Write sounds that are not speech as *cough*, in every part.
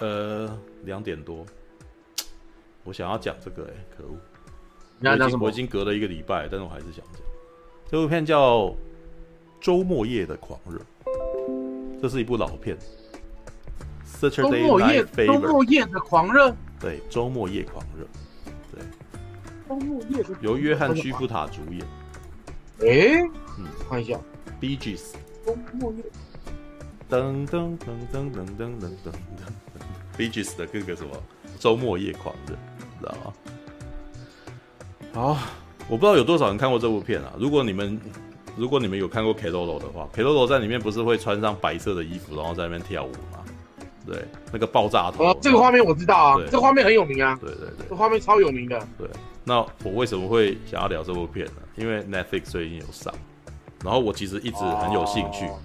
呃，两点多，我想要讲这个、欸，哎，可恶！我已经隔了一个礼拜，但是我还是想讲这部片叫《周末夜的狂热》，这是一部老片。周末夜，周末夜的狂热。对，周末夜狂热。对，周末夜的由约翰·屈夫塔主演。哎、欸，嗯，看一下 Gees。周末夜。噔噔噔噔噔噔噔噔噔，Bee Gees 的各个什么？周末夜狂热，知道吗？好，我不知道有多少人看过这部片啊。如果你们如果你们有看过 Keroro 的话，Keroro 在里面不是会穿上白色的衣服，然后在那边跳舞吗？对，那个爆炸头。哦，这个画面我知道啊，这个画面很有名啊。对对对，这画面超有名的。对，那我为什么会想要聊这部片呢？因为 Netflix 最近有上，然后我其实一直很有兴趣。哦、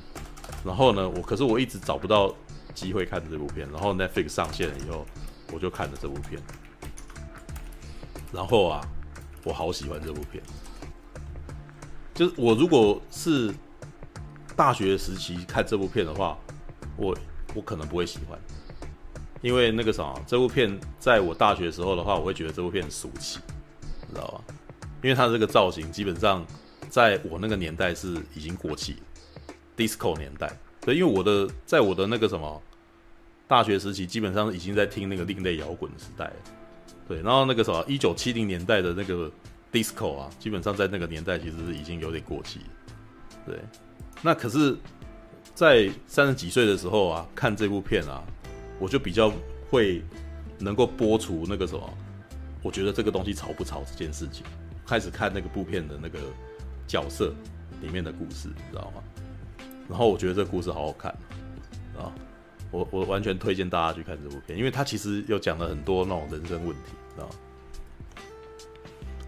然后呢，我可是我一直找不到机会看这部片。然后 Netflix 上线了以后，我就看了这部片。然后啊，我好喜欢这部片。就是我如果是大学时期看这部片的话，我。我可能不会喜欢，因为那个啥，这部片在我大学时候的话，我会觉得这部片很俗气，知道吧？因为它这个造型基本上在我那个年代是已经过气，disco 年代。对，因为我的在我的那个什么大学时期，基本上已经在听那个另类摇滚的时代。对，然后那个什么一九七零年代的那个 disco 啊，基本上在那个年代其实是已经有点过气。对，那可是。在三十几岁的时候啊，看这部片啊，我就比较会能够播出那个什么，我觉得这个东西潮不潮这件事情，开始看那个部片的那个角色里面的故事，你知道吗？然后我觉得这个故事好好看啊，我我完全推荐大家去看这部片，因为它其实又讲了很多那种人生问题，知道？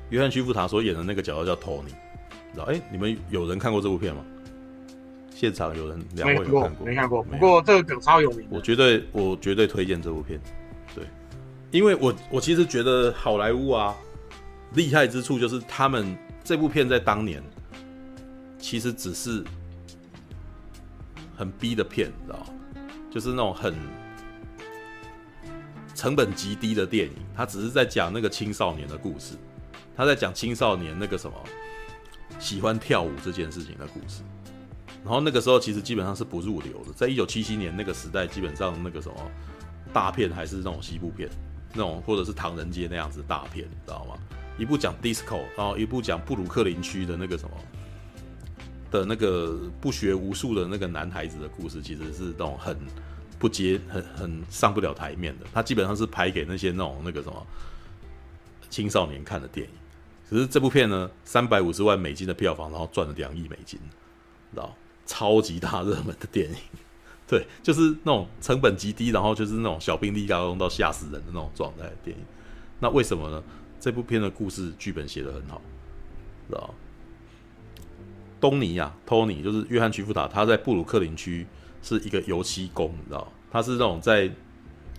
约翰·屈服塔所演的那个角色叫托尼，知道？哎，你们有人看过这部片吗？现场有人两位有看过，没看过。不过这个梗超有名。我绝对，我绝对推荐这部片。对，因为我我其实觉得好莱坞啊，厉害之处就是他们这部片在当年其实只是很逼的片，你知道？就是那种很成本极低的电影，他只是在讲那个青少年的故事，他在讲青少年那个什么喜欢跳舞这件事情的故事。然后那个时候其实基本上是不入流的，在一九七七年那个时代，基本上那个什么大片还是那种西部片，那种或者是唐人街那样子大片，你知道吗？一部讲 disco，然后一部讲布鲁克林区的那个什么的那个不学无术的那个男孩子的故事，其实是那种很不接、很很上不了台面的。他基本上是拍给那些那种那个什么青少年看的电影。可是这部片呢，三百五十万美金的票房，然后赚了两亿美金，知道？超级大热门的电影，对，就是那种成本极低，然后就是那种小兵立大功到吓死人的那种状态的电影。那为什么呢？这部片的故事剧本写得很好，知道？东尼呀、啊，托尼就是约翰·屈夫塔，他在布鲁克林区是一个油漆工，你知道？他是那种在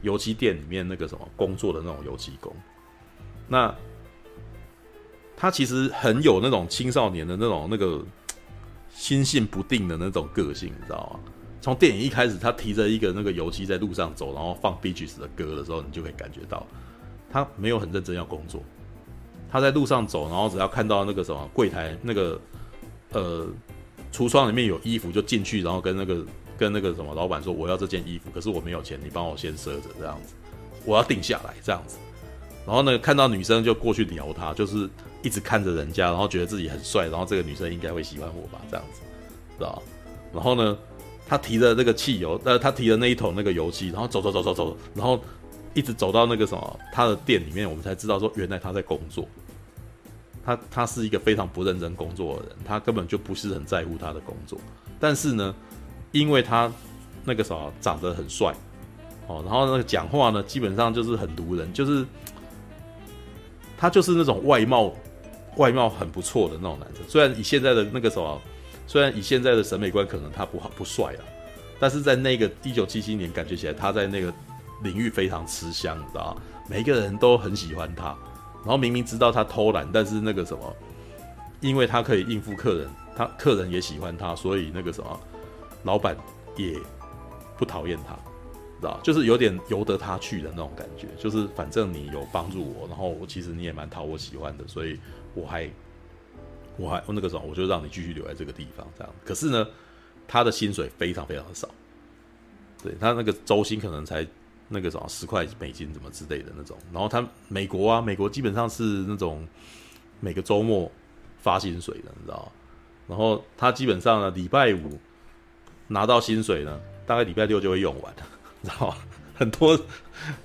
油漆店里面那个什么工作的那种油漆工。那他其实很有那种青少年的那种那个。心性不定的那种个性，你知道吗？从电影一开始，他提着一个那个油漆在路上走，然后放 Bee Gees 的歌的时候，你就可以感觉到他没有很认真要工作。他在路上走，然后只要看到那个什么柜台那个呃橱窗里面有衣服，就进去，然后跟那个跟那个什么老板说：“我要这件衣服，可是我没有钱，你帮我先赊着这样子，我要定下来这样子。”然后呢，看到女生就过去撩她，就是。一直看着人家，然后觉得自己很帅，然后这个女生应该会喜欢我吧，这样子，知道？然后呢，他提着那个汽油，呃，他提着那一桶那个油漆，然后走走走走走，然后一直走到那个什么他的店里面，我们才知道说，原来他在工作。他他是一个非常不认真工作的人，他根本就不是很在乎他的工作。但是呢，因为他那个啥长得很帅，哦，然后那个讲话呢，基本上就是很毒人，就是他就是那种外貌。外貌很不错的那种男生，虽然以现在的那个什么，虽然以现在的审美观可能他不好不帅啊，但是在那个一九七七年，感觉起来他在那个领域非常吃香，你知道吗？每一个人都很喜欢他，然后明明知道他偷懒，但是那个什么，因为他可以应付客人，他客人也喜欢他，所以那个什么，老板也不讨厌他，知道，就是有点由得他去的那种感觉，就是反正你有帮助我，然后我其实你也蛮讨我喜欢的，所以我还我还那个时候我就让你继续留在这个地方这样。可是呢，他的薪水非常非常的少，对他那个周薪可能才那个什么十块美金怎么之类的那种。然后他美国啊，美国基本上是那种每个周末发薪水的，你知道。然后他基本上呢，礼拜五拿到薪水呢，大概礼拜六就会用完。*laughs* 知道？很多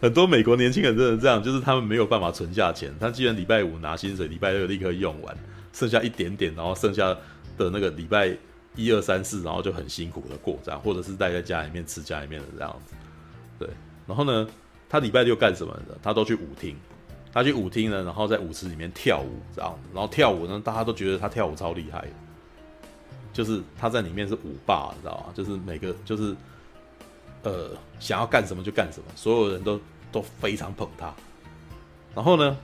很多美国年轻人真的这样，就是他们没有办法存下钱。他既然礼拜五拿薪水，礼拜六立刻用完，剩下一点点，然后剩下的那个礼拜一二三四，然后就很辛苦的过这样，或者是待在家里面吃家里面的这样子。对，然后呢，他礼拜六干什么呢？他都去舞厅，他去舞厅呢，然后在舞池里面跳舞这样，然后跳舞呢，大家都觉得他跳舞超厉害，就是他在里面是舞霸，你知道吗？就是每个就是。呃，想要干什么就干什么，所有人都都非常捧他。然后呢，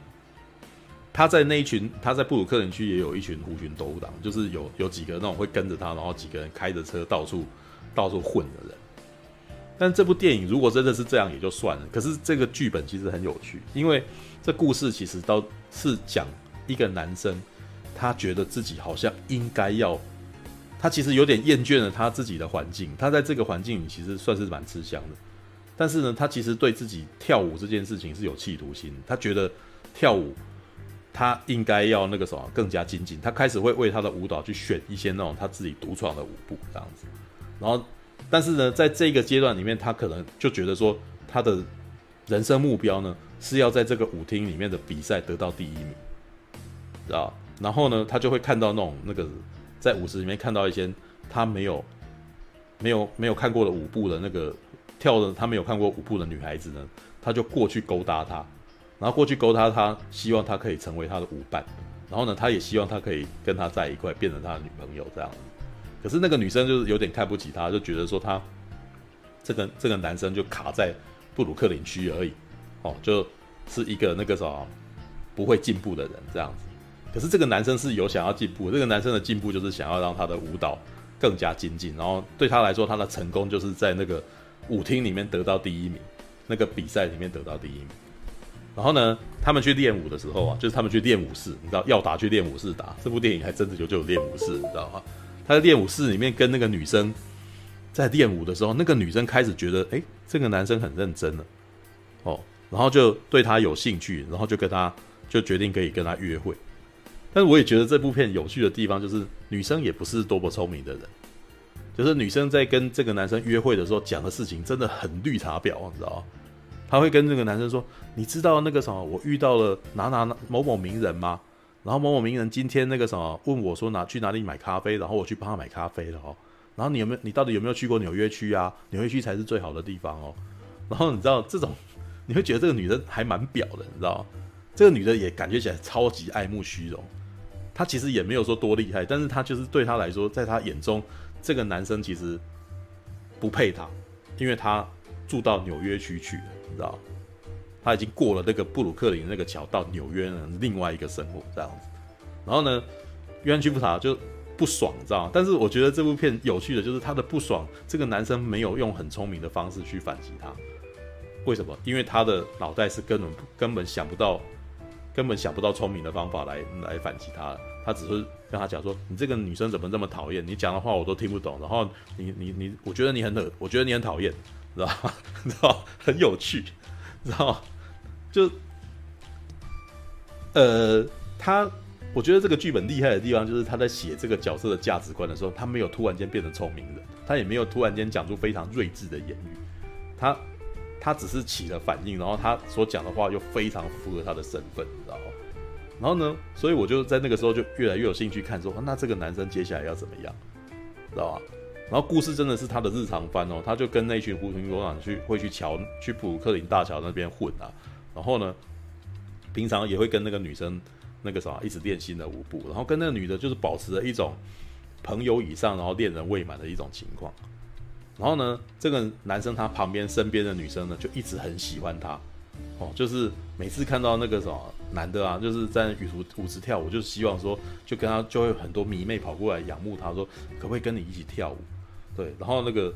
他在那一群，他在布鲁克林区也有一群狐群斗舞党，就是有有几个那种会跟着他，然后几个人开着车到处到处混的人。但这部电影如果真的是这样也就算了，可是这个剧本其实很有趣，因为这故事其实都是讲一个男生，他觉得自己好像应该要。他其实有点厌倦了他自己的环境，他在这个环境里其实算是蛮吃香的，但是呢，他其实对自己跳舞这件事情是有企图心，他觉得跳舞他应该要那个什么更加精进，他开始会为他的舞蹈去选一些那种他自己独创的舞步这样子，然后，但是呢，在这个阶段里面，他可能就觉得说他的人生目标呢是要在这个舞厅里面的比赛得到第一名，知道？然后呢，他就会看到那种那个。在舞池里面看到一些他没有、没有、没有看过的舞步的那个跳的，他没有看过舞步的女孩子呢，他就过去勾搭她，然后过去勾搭她，希望她可以成为他的舞伴，然后呢，他也希望她可以跟他在一块，变成他的女朋友这样。可是那个女生就是有点看不起他，就觉得说他这个这个男生就卡在布鲁克林区而已，哦，就是一个那个什么不会进步的人这样子。可是这个男生是有想要进步，这个男生的进步就是想要让他的舞蹈更加精进，然后对他来说，他的成功就是在那个舞厅里面得到第一名，那个比赛里面得到第一名。然后呢，他们去练舞的时候啊，就是他们去练武室，你知道要打去练武室打，这部电影还真的就就有练武室，你知道吗？他在练武室里面跟那个女生在练舞的时候，那个女生开始觉得，哎，这个男生很认真了，哦，然后就对他有兴趣，然后就跟他就决定可以跟他约会。但是我也觉得这部片有趣的地方就是女生也不是多么聪明的人，就是女生在跟这个男生约会的时候讲的事情真的很绿茶婊，你知道吗？她会跟这个男生说：“你知道那个什么，我遇到了哪哪某某名人吗？然后某某名人今天那个什么问我说哪去哪里买咖啡，然后我去帮他买咖啡了哦。然后你有没有你到底有没有去过纽约区啊？纽约区才是最好的地方哦。然后你知道这种你会觉得这个女的还蛮婊的，你知道？这个女的也感觉起来超级爱慕虚荣。”她其实也没有说多厉害，但是她就是对她来说，在她眼中，这个男生其实不配她，因为他住到纽约区去了，你知道？他已经过了那个布鲁克林那个桥，到纽约呢，另外一个生活这样子。然后呢，约翰屈服塔就不爽，你知道？但是我觉得这部片有趣的就是他的不爽，这个男生没有用很聪明的方式去反击他。为什么？因为他的脑袋是根本根本想不到。根本想不到聪明的方法来来反击他，他只是跟他讲说：“你这个女生怎么这么讨厌？你讲的话我都听不懂。然后你你你，我觉得你很恶，我觉得你很讨厌，知道吗？*laughs* 知道很有趣，知道 *laughs* *laughs* 就呃，他我觉得这个剧本厉害的地方就是他在写这个角色的价值观的时候，他没有突然间变成聪明人，他也没有突然间讲出非常睿智的言语，他。他只是起了反应，然后他所讲的话又非常符合他的身份，你知道吗？然后呢，所以我就在那个时候就越来越有兴趣看，说那这个男生接下来要怎么样，知道吧？然后故事真的是他的日常番哦，他就跟那群狐群狗党去会去桥去布鲁克林大桥那边混啊，然后呢，平常也会跟那个女生那个啥一直练新的舞步，然后跟那个女的就是保持着一种朋友以上，然后恋人未满的一种情况。然后呢，这个男生他旁边身边的女生呢，就一直很喜欢他，哦，就是每次看到那个什么男的啊，就是在舞池舞池跳舞，就希望说，就跟他就会很多迷妹跑过来仰慕他，说可不可以跟你一起跳舞？对，然后那个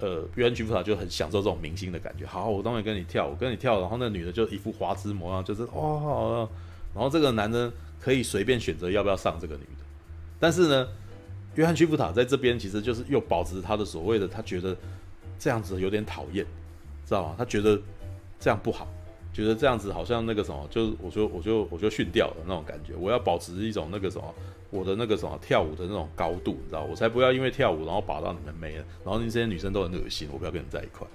呃，约翰·屈服塔就很享受这种明星的感觉。好，我当然跟你跳，我跟你跳，然后那女的就一副花痴模样，就是哇、哦，然后这个男的可以随便选择要不要上这个女的。但是呢，约翰·屈服塔在这边其实就是又保持他的所谓的，他觉得这样子有点讨厌，知道吗？他觉得这样不好，觉得这样子好像那个什么，就是我就我就我就训掉了那种感觉。我要保持一种那个什么。我的那个什么跳舞的那种高度，你知道，我才不要因为跳舞然后把到你们没了，然后你这些女生都很恶心，我不要跟你在一块。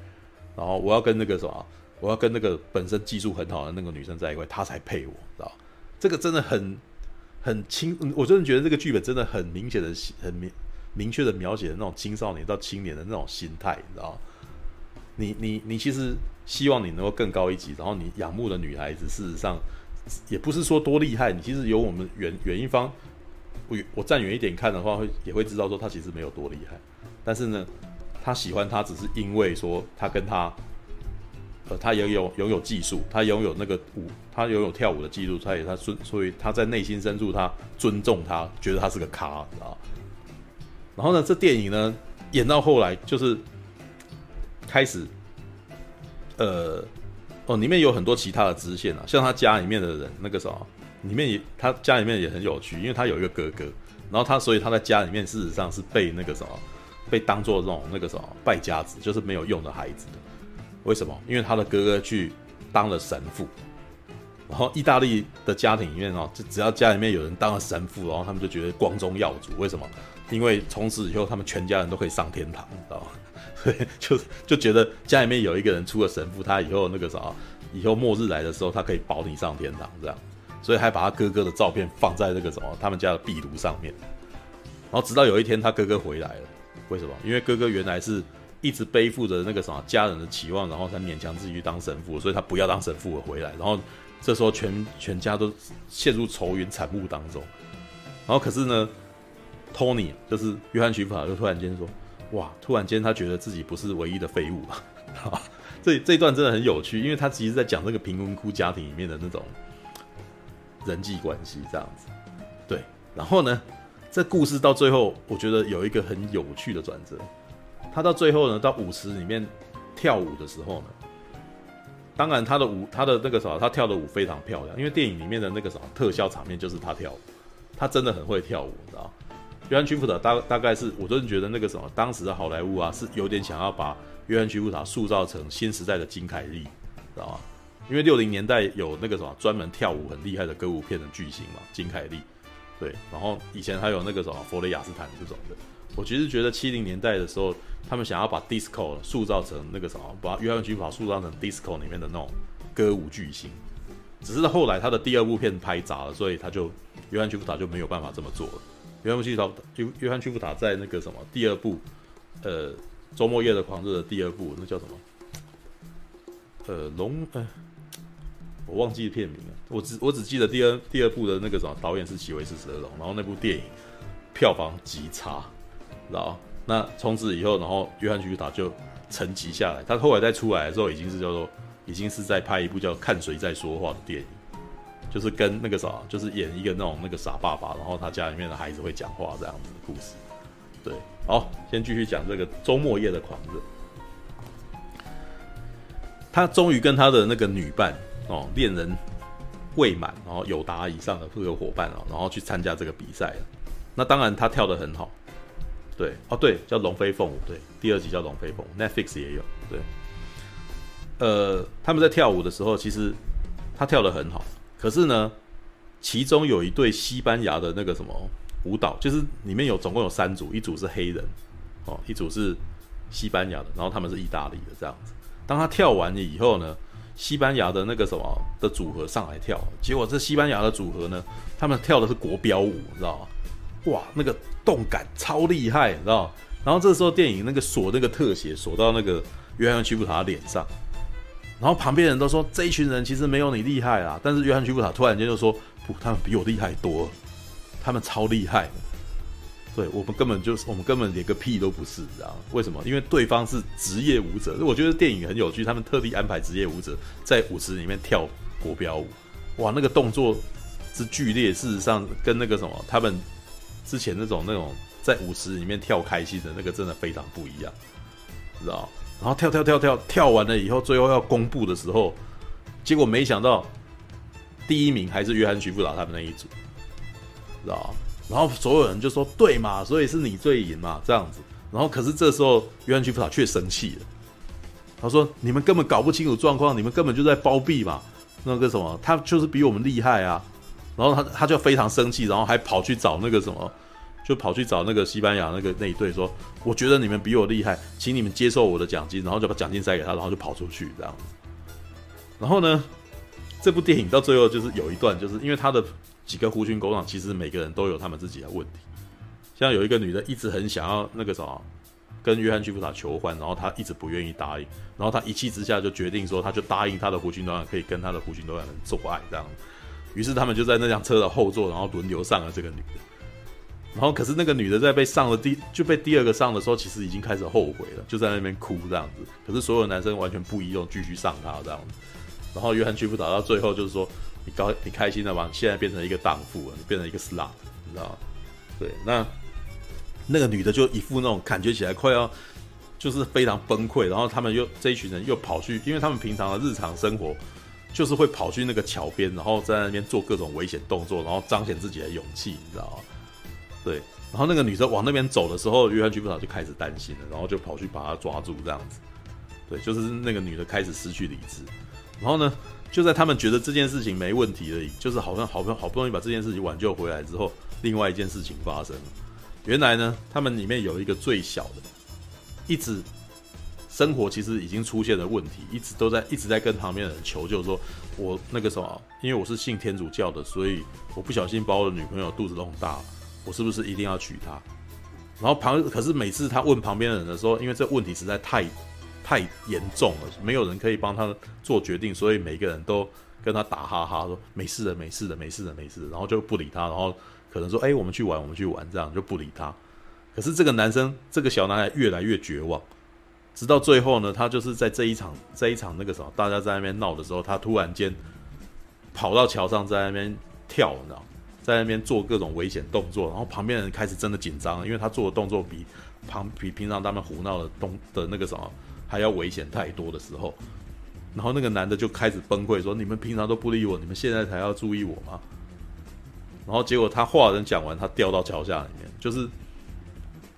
然后我要跟那个什么，我要跟那个本身技术很好的那个女生在一块，她才配我，知道？这个真的很很清，我真的觉得这个剧本真的很明显的、很明明确的描写的那种青少年到青年的那种心态，你知道？你你你其实希望你能够更高一级，然后你仰慕的女孩子，事实上也不是说多厉害，你其实有我们远远一方。我我站远一点看的话，会也会知道说他其实没有多厉害，但是呢，他喜欢他只是因为说他跟他，呃，他也有拥有技术，他拥有那个舞，他拥有跳舞的技术，他也他尊，所以他在内心深处他尊重他，觉得他是个咖，知道？然后呢，这电影呢演到后来就是开始，呃，哦，里面有很多其他的支线啊，像他家里面的人那个什么。里面也，他家里面也很有趣，因为他有一个哥哥，然后他所以他在家里面事实上是被那个什么，被当做这种那个什么败家子，就是没有用的孩子。为什么？因为他的哥哥去当了神父，然后意大利的家庭里面哦，就只要家里面有人当了神父，然后他们就觉得光宗耀祖。为什么？因为从此以后他们全家人都可以上天堂，你知道吗？*laughs* 所以就就觉得家里面有一个人出了神父，他以后那个啥，以后末日来的时候，他可以保你上天堂，这样。所以还把他哥哥的照片放在那个什么他们家的壁炉上面，然后直到有一天他哥哥回来了，为什么？因为哥哥原来是一直背负着那个什么家人的期望，然后才勉强自己去当神父，所以他不要当神父而回来。然后这时候全全家都陷入愁云惨雾当中。然后可是呢，托尼就是约翰·许法就突然间说：“哇！”突然间他觉得自己不是唯一的废物了。*laughs* 这这一段真的很有趣，因为他其实在讲这个贫民窟家庭里面的那种。人际关系这样子，对，然后呢，这故事到最后，我觉得有一个很有趣的转折。他到最后呢，到舞池里面跳舞的时候呢，当然他的舞，他的那个什么，他跳的舞非常漂亮，因为电影里面的那个什么特效场面就是他跳舞，他真的很会跳舞，你知道？约翰·屈福特大大概是，我真的觉得那个什么，当时的好莱坞啊，是有点想要把约翰·屈服塔塑造成新时代的金凯利，知道吗？因为六零年代有那个什么专门跳舞很厉害的歌舞片的巨星嘛，金凯利，对，然后以前还有那个什么佛雷雅斯坦这种的。我其实觉得七零年代的时候，他们想要把 disco 塑造成那个什么，把约翰屈服塔塑造成 disco 里面的那种歌舞巨星。只是后来他的第二部片拍砸了，所以他就约翰屈服塔就没有办法这么做了。约翰屈服塔，约翰屈服塔在那个什么第二部，呃，周末夜的狂热的第二部，那叫什么？呃，龙，呃。我忘记片名了，我只我只记得第二第二部的那个什么导演是喜维斯蛇龙，然后那部电影票房极差，知道？那从此以后，然后约翰屈服塔就沉寂下来。他后来再出来的时候，已经是叫做已经是在拍一部叫《看谁在说话》的电影，就是跟那个啥，就是演一个那种那个傻爸爸，然后他家里面的孩子会讲话这样子的故事。对，好，先继续讲这个周末夜的狂热。他终于跟他的那个女伴。哦，恋人未满，然后友达以上的这个伙伴哦，然后去参加这个比赛。那当然他跳得很好，对，哦对，叫龙飞凤舞，对，第二集叫龙飞凤舞，Netflix 也有，对。呃，他们在跳舞的时候，其实他跳得很好，可是呢，其中有一对西班牙的那个什么舞蹈，就是里面有总共有三组，一组是黑人，哦，一组是西班牙的，然后他们是意大利的这样子。当他跳完了以后呢，西班牙的那个什么的组合上来跳，结果这西班牙的组合呢，他们跳的是国标舞，你知道吗？哇，那个动感超厉害，你知道？然后这时候电影那个锁那个特写锁到那个约翰屈布塔脸上，然后旁边人都说这一群人其实没有你厉害啊，但是约翰屈布塔突然间就说不，他们比我厉害多，他们超厉害。对，我们根本就是，我们根本连个屁都不是，知道吗？为什么？因为对方是职业舞者。我觉得电影很有趣，他们特地安排职业舞者在舞池里面跳国标舞，哇，那个动作之剧烈，事实上跟那个什么，他们之前那种那种在舞池里面跳开心的那个真的非常不一样。知道？然后跳跳跳跳跳完了以后，最后要公布的时候，结果没想到第一名还是约翰·屈服达他们那一组，知道？然后所有人就说：“对嘛，所以是你最赢嘛，这样子。”然后可是这时候约翰·屈服达却生气了，他说：“你们根本搞不清楚状况，你们根本就在包庇嘛，那个什么，他就是比我们厉害啊。”然后他他就非常生气，然后还跑去找那个什么，就跑去找那个西班牙那个那一队说：“我觉得你们比我厉害，请你们接受我的奖金。”然后就把奖金塞给他，然后就跑出去这样子。然后呢，这部电影到最后就是有一段，就是因为他的几个狐群狗党，其实每个人都有他们自己的问题。像有一个女的一直很想要那个什么，跟约翰·屈服达求欢，然后他一直不愿意答应，然后他一气之下就决定说，他就答应他的狐群狗党可以跟他的狐群狗党人做爱这样。于是他们就在那辆车的后座，然后轮流上了这个女的。然后可是那个女的在被上了第就被第二个上的时候，其实已经开始后悔了，就在那边哭这样子。可是所有男生完全不依用，继续上她这样子。然后约翰屈服达到最后就是说：“你高你开心了吗？现在变成一个荡妇了，你变成一个 slut，你知道？”对，那那个女的就一副那种感觉起来快要就是非常崩溃。然后他们又这一群人又跑去，因为他们平常的日常生活。就是会跑去那个桥边，然后在那边做各种危险动作，然后彰显自己的勇气，你知道？对，然后那个女生往那边走的时候，约翰·屈服达就开始担心了，然后就跑去把她抓住，这样子。对，就是那个女的开始失去理智。然后呢，就在他们觉得这件事情没问题而已，就是好像好不好不容易把这件事情挽救回来之后，另外一件事情发生了。原来呢，他们里面有一个最小的，一直。生活其实已经出现了问题，一直都在一直在跟旁边的人求救，说我那个什么，因为我是信天主教的，所以我不小心把我的女朋友肚子弄大了，我是不是一定要娶她？然后旁可是每次他问旁边的人的时候，因为这问题实在太太严重了，没有人可以帮他做决定，所以每个人都跟他打哈哈说没事的，没事的，没事的，没事的，然后就不理他，然后可能说哎，我们去玩，我们去玩，这样就不理他。可是这个男生，这个小男孩越来越绝望。直到最后呢，他就是在这一场这一场那个什么，大家在那边闹的时候，他突然间跑到桥上，在那边跳，你知道，在那边做各种危险动作，然后旁边人开始真的紧张了，因为他做的动作比旁比平常他们胡闹的动的那个什么还要危险太多的时候，然后那个男的就开始崩溃说：“你们平常都不理我，你们现在才要注意我吗？”然后结果他话人讲完，他掉到桥下里面，就是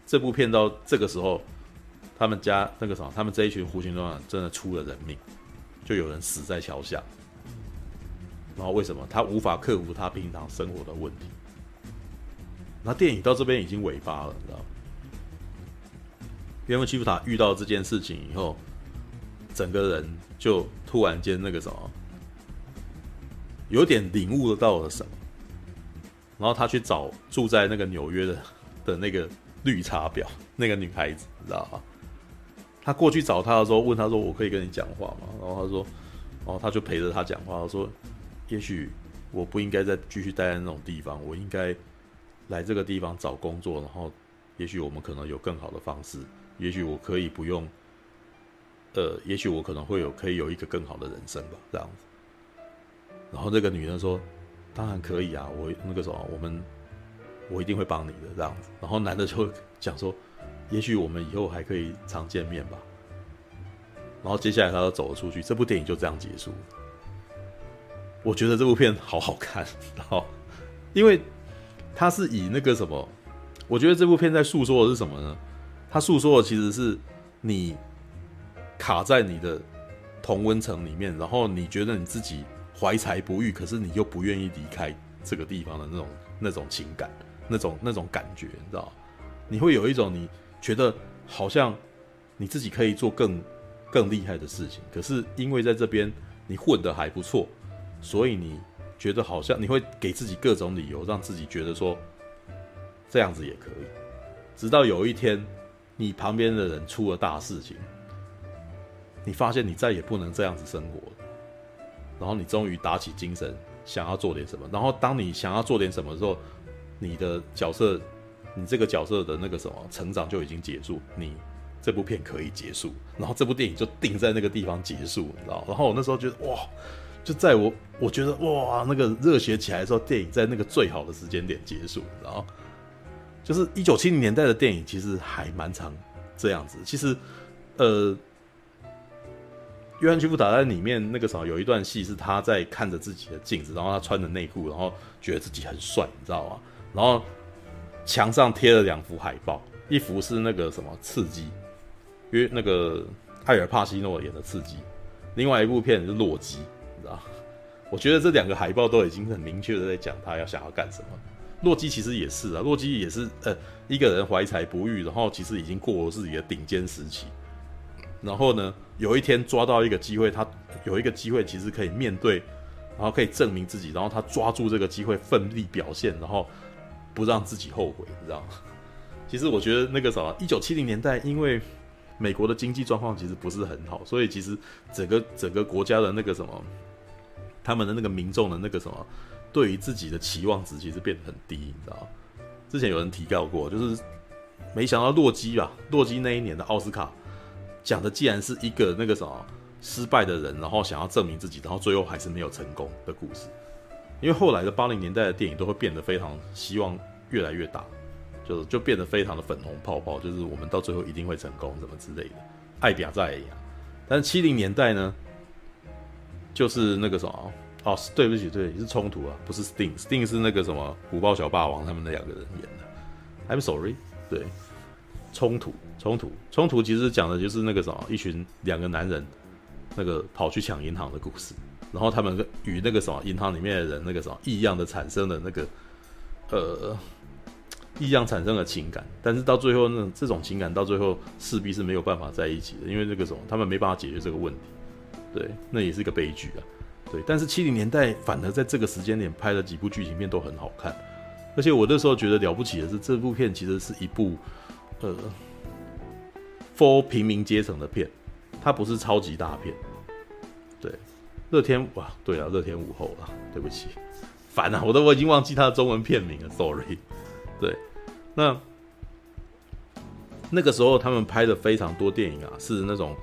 这部片到这个时候。他们家那个什么，他们这一群狐群狗党真的出了人命，就有人死在桥下。然后为什么他无法克服他平常生活的问题？那电影到这边已经尾巴了，你知道吗？约翰屈服达遇到这件事情以后，整个人就突然间那个什么，有点领悟到了什么。然后他去找住在那个纽约的的那个绿茶婊，那个女孩子，你知道吗？他过去找他的时候，问他说：“我可以跟你讲话吗？”然后他说：“哦，他就陪着他讲话。他说，也许我不应该再继续待在那种地方，我应该来这个地方找工作。然后，也许我们可能有更好的方式，也许我可以不用，呃，也许我可能会有可以有一个更好的人生吧，这样子。”然后那个女人说：“当然可以啊，我那个什么，我们我一定会帮你的，这样子。”然后男的就讲说。也许我们以后还可以常见面吧。然后接下来他就走了出去，这部电影就这样结束。我觉得这部片好好看，*laughs* 然后因为它是以那个什么，我觉得这部片在诉说的是什么呢？他诉说的其实是你卡在你的同温层里面，然后你觉得你自己怀才不遇，可是你又不愿意离开这个地方的那种那种情感，那种那种感觉，你知道？你会有一种你。觉得好像你自己可以做更更厉害的事情，可是因为在这边你混得还不错，所以你觉得好像你会给自己各种理由，让自己觉得说这样子也可以。直到有一天，你旁边的人出了大事情，你发现你再也不能这样子生活，然后你终于打起精神想要做点什么。然后当你想要做点什么的时候，你的角色。你这个角色的那个什么成长就已经结束，你这部片可以结束，然后这部电影就定在那个地方结束，你知道？然后我那时候觉得哇，就在我我觉得哇，那个热血起来的时候，电影在那个最好的时间点结束，然后就是一九七零年代的电影其实还蛮长这样子。其实呃，约翰·屈服塔在里面那个时候有一段戏是他在看着自己的镜子，然后他穿着内裤，然后觉得自己很帅，你知道吗？然后墙上贴了两幅海报，一幅是那个什么刺激，因为那个艾尔帕西诺演的刺激，另外一部片是洛基，你知道？我觉得这两个海报都已经很明确的在讲他要想要干什么。洛基其实也是啊，洛基也是呃一个人怀才不遇，然后其实已经过了自己的顶尖时期，然后呢有一天抓到一个机会，他有一个机会其实可以面对，然后可以证明自己，然后他抓住这个机会奋力表现，然后不让自己后悔，你知道吗？其实我觉得那个啥，一九七零年代因为美国的经济状况其实不是很好，所以其实整个整个国家的那个什么，他们的那个民众的那个什么。对于自己的期望值其实变得很低，你知道？之前有人提到过，就是没想到洛基吧，洛基那一年的奥斯卡讲的既然是一个那个什么失败的人，然后想要证明自己，然后最后还是没有成功的故事。因为后来的八零年代的电影都会变得非常希望越来越大，就就变得非常的粉红泡泡，就是我们到最后一定会成功什么之类的，爱表在。但是七零年代呢，就是那个什么。哦，对不起，对，是冲突啊，不是 Sting，Sting 是那个什么虎豹小霸王他们那两个人演的。I'm sorry，对，冲突，冲突，冲突，其实讲的就是那个什么，一群两个男人，那个跑去抢银行的故事，然后他们与那个什么银行里面的人那个什么异样的产生了那个呃异样产生了情感，但是到最后那这种情感到最后势必是没有办法在一起的，因为那个什么他们没办法解决这个问题，对，那也是一个悲剧啊。对，但是七零年代反而在这个时间点拍了几部剧情片都很好看，而且我那时候觉得了不起的是，这部片其实是一部呃，for 平民阶层的片，它不是超级大片。对，乐天哇，对啊，乐天午后啊，对不起，烦啊，我都我已经忘记它的中文片名了，sorry。*laughs* 对，那那个时候他们拍的非常多电影啊，是那种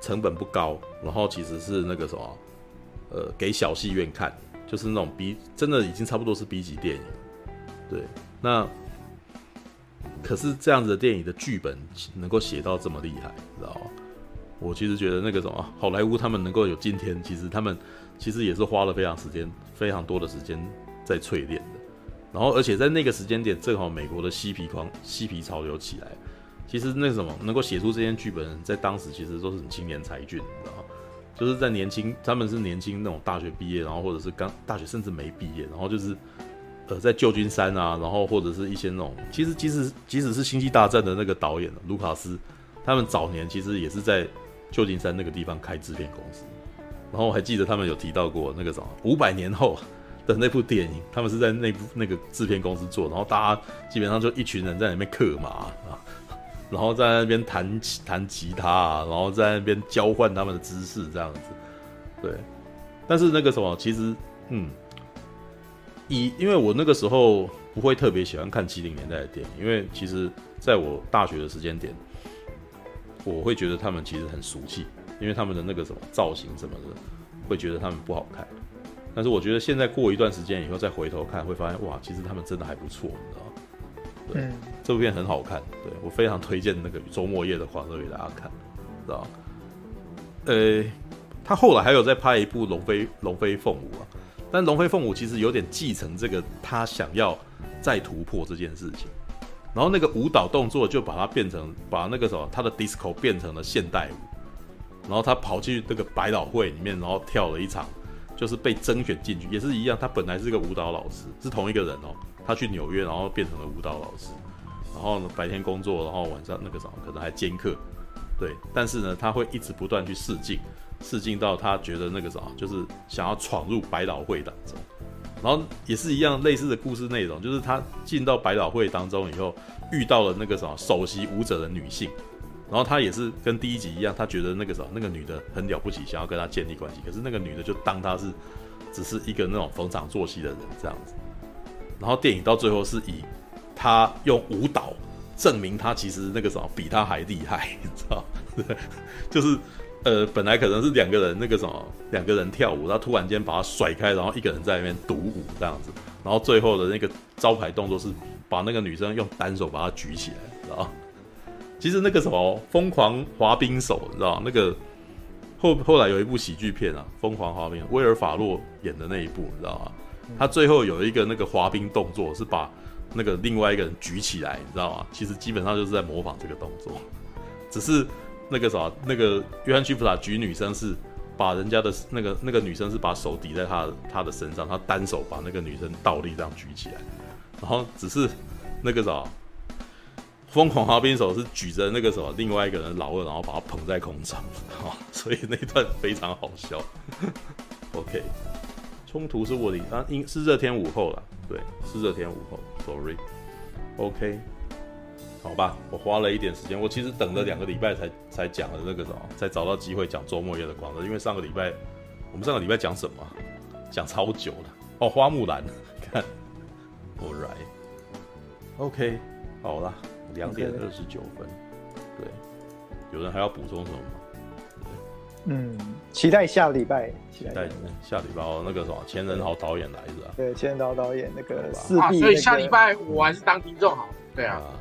成本不高，然后其实是那个什么。呃，给小戏院看，就是那种 B，真的已经差不多是 B 级电影。对，那可是这样子的电影的剧本能够写到这么厉害，知道吗？我其实觉得那个什么好莱坞他们能够有今天，其实他们其实也是花了非常时间、非常多的时间在淬炼的。然后，而且在那个时间点，正好美国的嬉皮狂、嬉皮潮流起来，其实那什么能够写出这些剧本，在当时其实都是青年才俊，你知道吗？就是在年轻，他们是年轻那种大学毕业，然后或者是刚大学甚至没毕业，然后就是呃在旧金山啊，然后或者是一些那种，其实即使即使是星际大战的那个导演卢卡斯，他们早年其实也是在旧金山那个地方开制片公司，然后我还记得他们有提到过那个什么五百年后的那部电影，他们是在那部那个制片公司做，然后大家基本上就一群人在里面刻嘛啊。然后在那边弹弹吉他，然后在那边交换他们的知识，这样子，对。但是那个什么，其实，嗯，以因为我那个时候不会特别喜欢看七零年代的电影，因为其实在我大学的时间点，我会觉得他们其实很俗气，因为他们的那个什么造型什么的，会觉得他们不好看。但是我觉得现在过一段时间以后再回头看，会发现哇，其实他们真的还不错，你知道吗？对，嗯、这部片很好看，对，我非常推荐那个周末夜的欢乐给大家看，知道吗？呃，他后来还有在拍一部龙飞龙飞凤舞啊，但龙飞凤舞其实有点继承这个他想要再突破这件事情，然后那个舞蹈动作就把它变成把那个什么他的 disco 变成了现代舞，然后他跑去那个百老汇里面，然后跳了一场，就是被甄选进去，也是一样，他本来是个舞蹈老师，是同一个人哦。他去纽约，然后变成了舞蹈老师，然后呢，白天工作，然后晚上那个什么可能还兼课，对。但是呢，他会一直不断去试镜，试镜到他觉得那个什么，就是想要闯入百老汇当中。然后也是一样类似的故事内容，就是他进到百老汇当中以后，遇到了那个什么首席舞者的女性，然后他也是跟第一集一样，他觉得那个什么那个女的很了不起，想要跟他建立关系。可是那个女的就当他是只是一个那种逢场作戏的人这样子。然后电影到最后是以他用舞蹈证明他其实那个什么比他还厉害，你知道？就是呃，本来可能是两个人那个什么两个人跳舞，他突然间把他甩开，然后一个人在那边独舞这样子。然后最后的那个招牌动作是把那个女生用单手把她举起来，知道？其实那个什么疯狂滑冰手，你知道那个后后来有一部喜剧片啊，疯狂滑冰，威尔法洛演的那一部，你知道吗？他最后有一个那个滑冰动作是把那个另外一个人举起来，你知道吗？其实基本上就是在模仿这个动作，只是那个啥，那个约翰·屈服塔举女生是把人家的那个那个女生是把手抵在他他的身上，他单手把那个女生倒立这样举起来，然后只是那个啥，疯狂滑冰手是举着那个什么另外一个人老二，然后把他捧在空中，*laughs* 所以那段非常好笑。*laughs* OK。冲突是卧底，啊，应是热天午后了，对，是热天午后，sorry，OK，好吧，我花了一点时间，我其实等了两个礼拜才才讲了那个什么，才找到机会讲周末夜的广州，因为上个礼拜我们上个礼拜讲什么？讲超久了，*laughs* 哦，花木兰，看，All right，OK，好了，两点二十九分，对，有人还要补充什么？嗯，期待下礼拜，期待下礼拜哦。那个什么，钱仁豪导演来是吧？对，钱仁豪导演那个四 B，、啊、所以下礼拜我还是当听众好。对啊，啊，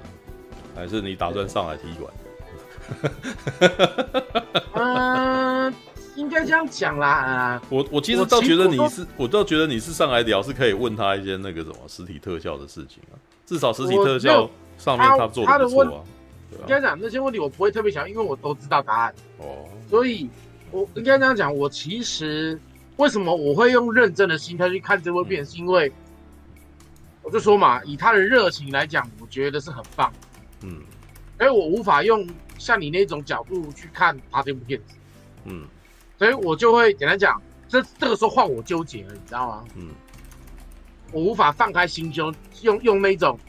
还是你打算上来踢馆？嗯，*laughs* 应该这样讲啦。啊，我我其实倒觉得你是，我，我倒觉得你是上来聊是可以问他一些那个什么实体特效的事情啊。至少实体特效上面他做的不错啊。应该讲那些问题我不会特别想，因为我都知道答案哦，所以。我应该这样讲，我其实为什么我会用认真的心态去看这部片，是因为我就说嘛，以他的热情来讲，我觉得是很棒，嗯，而我无法用像你那种角度去看他这部片子，嗯，所以我就会简单讲，这这个时候换我纠结了，你知道吗？嗯，我无法放开心胸，用用那种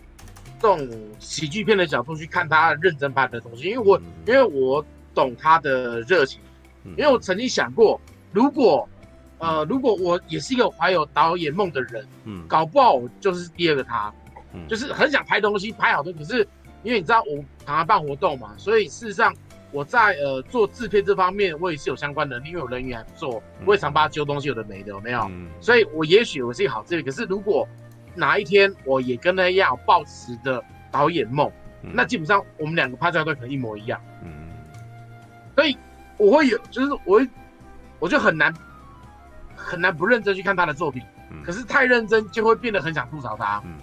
这种喜剧片的角度去看他认真拍的东西，因为我、嗯、因为我懂他的热情。因为我曾经想过，如果，呃，如果我也是一个怀有导演梦的人，嗯，搞不好我就是第二个他，嗯，就是很想拍东西，拍好多。可是因为你知道我常常办活动嘛，所以事实上我在呃做制片这方面，我也是有相关能力，因为我人缘还不错，我也常帮他揪东西，有的没的，有没有？嗯，所以我也许我是一个好制片。可是如果哪一天我也跟他一样抱持的导演梦，嗯，那基本上我们两个拍出来都可能一模一样，嗯，所以。我会有，就是我会，我就很难很难不认真去看他的作品。嗯，可是太认真就会变得很想吐槽他。嗯，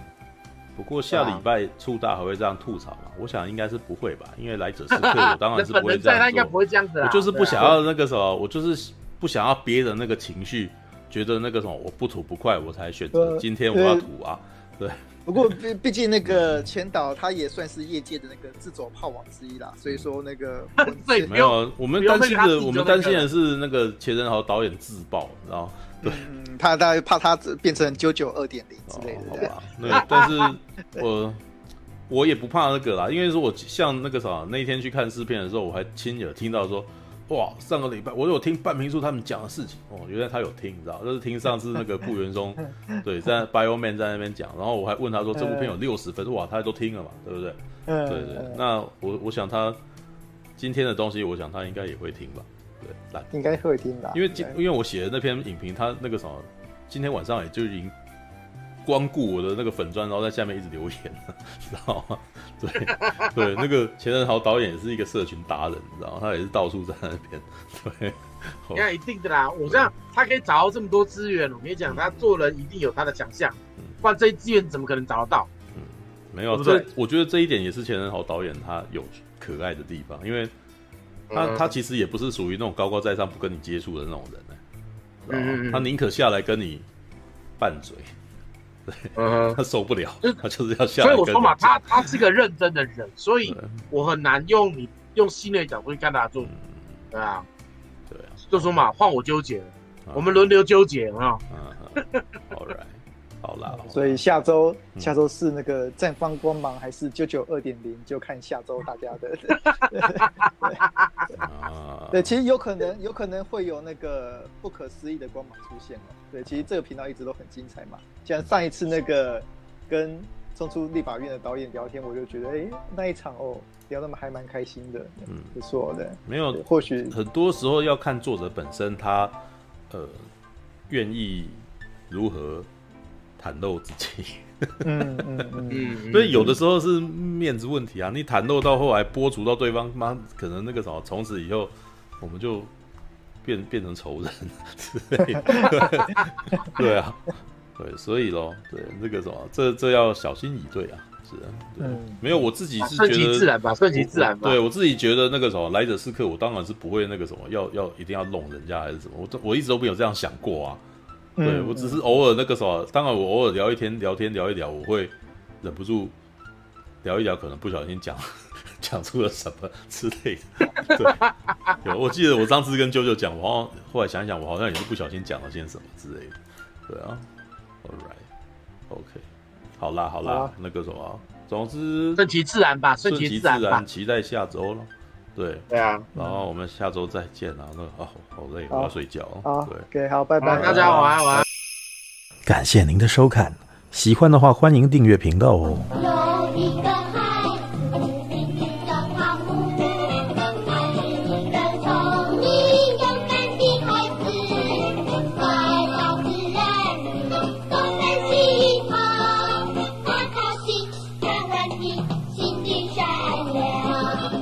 不过下礼拜促大还会这样吐槽吗？我想应该是不会吧，因为来者是客，我当然是不会这样应该不会这样子啦。我就是不想要那个什么，我就是不想要憋着那个情绪，觉得那个什么我不吐不快，我才选择今天我要吐啊，对。不过毕毕竟那个千岛他也算是业界的那个自走炮王之一啦，所以说那个 *laughs* 没有，我们担心的我们担心的是那个钱仁豪导演自爆，你知道？对，嗯、他大概怕他变成九九二点零之类的，哦、好吧？那但是我我也不怕那个啦，因为说我像那个啥那一天去看试片的时候，我还亲耳听到说。哇，上个礼拜我有听半平叔他们讲的事情哦，原来他有听，你知道，就是听上次那个顾元松 *laughs* 对在 Bioman 在那边讲，然后我还问他说这部片有六十分，哇，他都听了嘛，对不对？对对，对，那我我想他今天的东西，我想他应该也会听吧，对，来，应该会听吧，因为今因为我写的那篇影评，他那个什么，今天晚上也就已经。光顾我的那个粉砖，然后在下面一直留言，知道吗？*laughs* 对对，那个钱仁豪导演也是一个社群达人，你知道吗？他也是到处在那边。*laughs* 对，那一定的啦。我这样，他可以找到这么多资源，我跟你讲，他做人一定有他的强项。不然这些资源怎么可能找得到？嗯，没有。这我觉得这一点也是钱仁豪导演他有可爱的地方，因为他、嗯、他其实也不是属于那种高高在上不跟你接触的那种人呢。嗯，他宁可下来跟你拌嘴。对，*laughs* 他受不了，他就是要下。所以我说嘛，他他是个认真的人，所以我很难用你用心的角度去看他做。对啊，对啊，就说嘛，换我纠结，我们轮流纠结，有没有？好，right，好啦。所以下周下周是那个绽放光芒还是九九二点零，就看下周大家的。*laughs* 对，其实有可能有可能会有那个不可思议的光芒出现哦。对，其实这个频道一直都很精彩嘛。像上一次那个跟冲出立法院的导演聊天，我就觉得，哎，那一场哦，聊得还蛮开心的，嗯，不错的。没有，或许很多时候要看作者本身他，呃，愿意如何袒露自己。嗯嗯嗯，所以有的时候是面子问题啊，你袒露到后来播出到对方，妈可能那个什么，从此以后我们就变变成仇人之类的。*laughs* 对啊，对，所以咯，对那个什么，这这要小心以对啊。是啊，嗯，没有，我自己是觉得顺其自然吧，顺其自然吧。对我自己觉得那个什么来者是客，我当然是不会那个什么，要要一定要弄人家还是什么，我都我一直都没有这样想过啊。对、嗯、我只是偶尔那个什么，当然我偶尔聊一天聊天聊一聊，我会忍不住聊一聊，可能不小心讲 *laughs* 讲出了什么之类的。对，*laughs* 有，我记得我上次跟舅舅讲，我好像后来想一想，我好像也是不小心讲了些什么之类的。对啊，All right，OK。好啦好啦，好啦那个什么，总之顺其自然吧，顺其自然，自然期待下周了。对对啊，然后我们下周再见啊！那个啊，好累，我要睡觉。好，对，好，拜拜，大家晚安晚安。感谢您的收看，喜欢的话欢迎订阅频道哦。